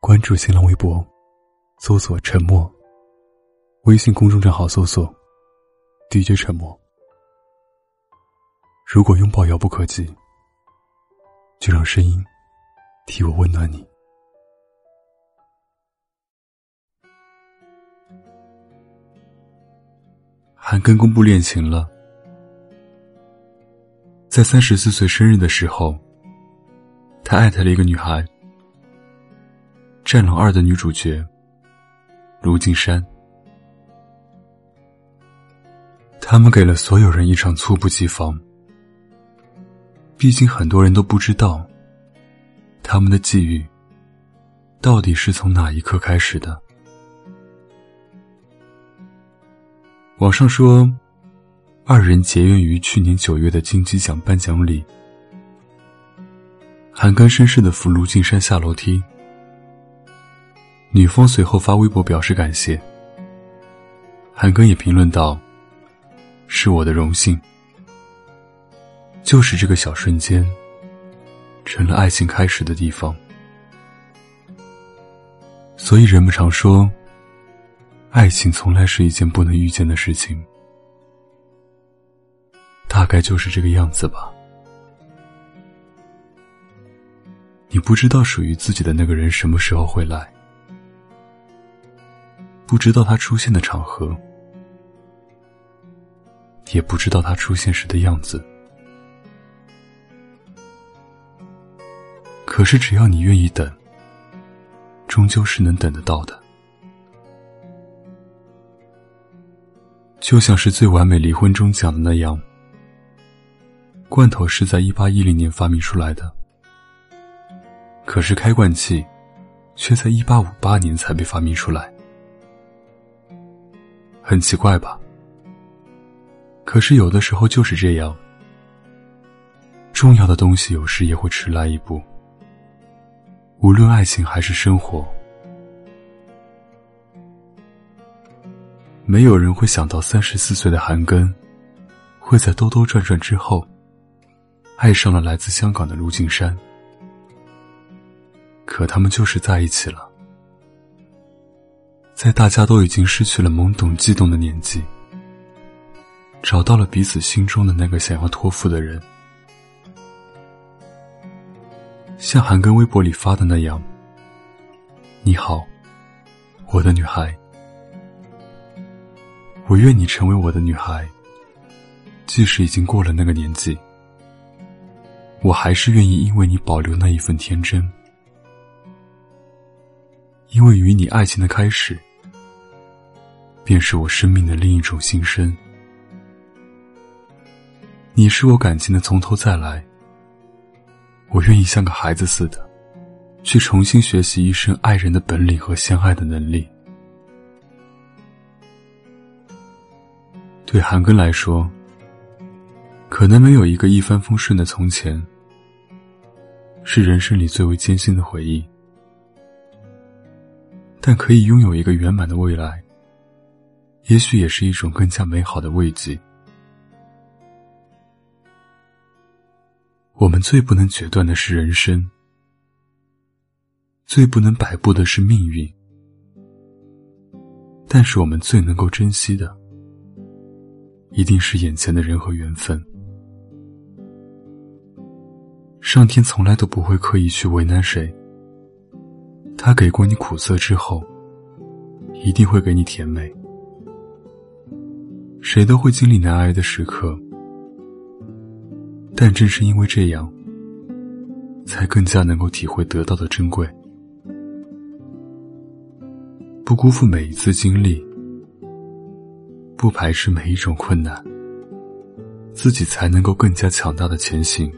关注新浪微博，搜索“沉默”。微信公众账号搜索 “DJ 沉默”。如果拥抱遥不可及，就让声音替我温暖你。韩庚公布恋情了，在三十四岁生日的时候，他艾特了一个女孩，《战狼二》的女主角卢靖姗。他们给了所有人一场猝不及防，毕竟很多人都不知道，他们的际遇到底是从哪一刻开始的。网上说，二人结缘于去年九月的金鸡奖颁奖礼。韩庚绅士的扶卢靖姗下楼梯，女方随后发微博表示感谢。韩庚也评论道：“是我的荣幸。”就是这个小瞬间，成了爱情开始的地方。所以人们常说。爱情从来是一件不能预见的事情，大概就是这个样子吧。你不知道属于自己的那个人什么时候会来，不知道他出现的场合，也不知道他出现时的样子。可是只要你愿意等，终究是能等得到的。就像是《最完美离婚》中讲的那样，罐头是在一八一零年发明出来的，可是开罐器却在一八五八年才被发明出来，很奇怪吧？可是有的时候就是这样，重要的东西有时也会迟来一步，无论爱情还是生活。没有人会想到，三十四岁的韩庚会在兜兜转转之后，爱上了来自香港的卢靖姗。可他们就是在一起了，在大家都已经失去了懵懂悸动的年纪，找到了彼此心中的那个想要托付的人。像韩庚微博里发的那样：“你好，我的女孩。”我愿你成为我的女孩，即使已经过了那个年纪，我还是愿意因为你保留那一份天真，因为与你爱情的开始，便是我生命的另一种新生。你是我感情的从头再来，我愿意像个孩子似的，去重新学习一生爱人的本领和相爱的能力。对韩庚来说，可能没有一个一帆风顺的从前，是人生里最为艰辛的回忆。但可以拥有一个圆满的未来，也许也是一种更加美好的慰藉。我们最不能决断的是人生，最不能摆布的是命运，但是我们最能够珍惜的。一定是眼前的人和缘分。上天从来都不会刻意去为难谁，他给过你苦涩之后，一定会给你甜美。谁都会经历难挨的时刻，但正是因为这样，才更加能够体会得到的珍贵，不辜负每一次经历。不排斥每一种困难，自己才能够更加强大的前行，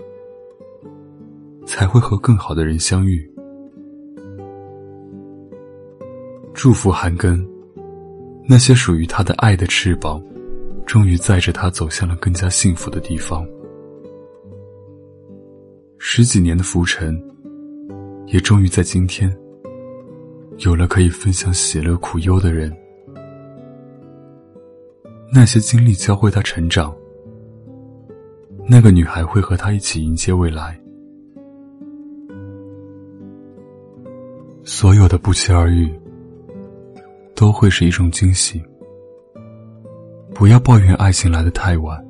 才会和更好的人相遇。祝福韩庚，那些属于他的爱的翅膀，终于载着他走向了更加幸福的地方。十几年的浮沉，也终于在今天，有了可以分享喜乐苦忧的人。那些经历教会他成长，那个女孩会和他一起迎接未来。所有的不期而遇，都会是一种惊喜。不要抱怨爱情来的太晚，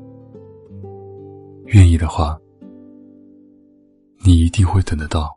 愿意的话，你一定会等得到。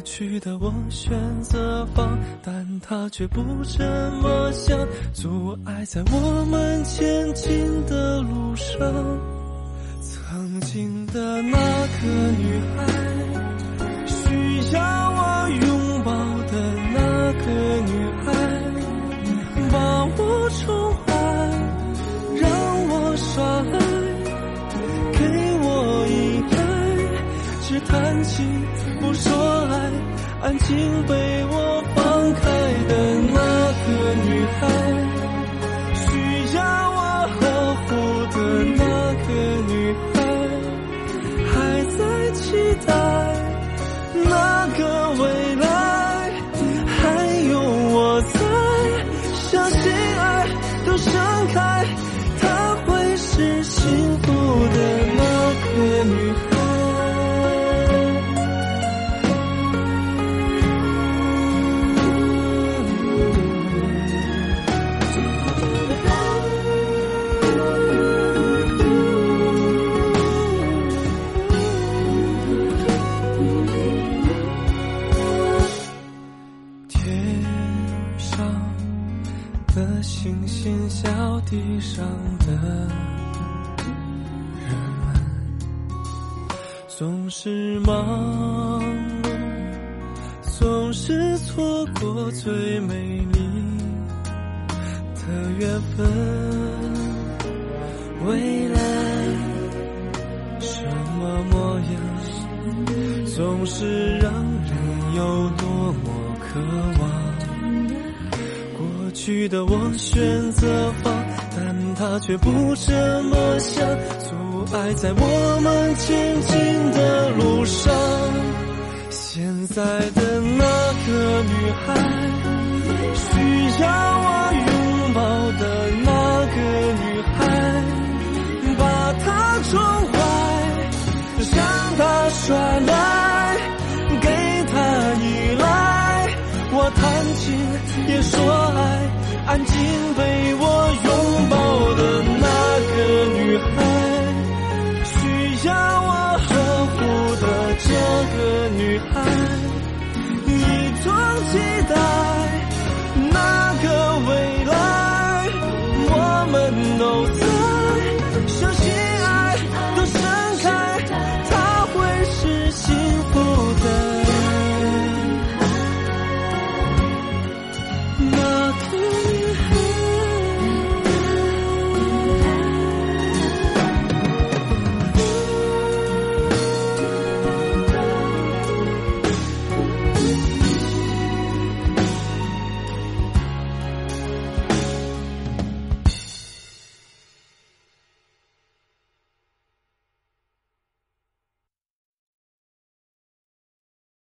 过去的我选择放，但他却不这么想，阻碍在我们前进的路上。曾经的那个女孩，安静被我放开的那个女孩，总是忙碌，总是错过最美丽的缘分。未来什么模样，总是让人有多么渴望。过去的我选择放，但他却不这么想，爱在我们前进的路上。现在的那个女孩，需要我拥抱的那个女孩，把她宠坏，让她耍赖，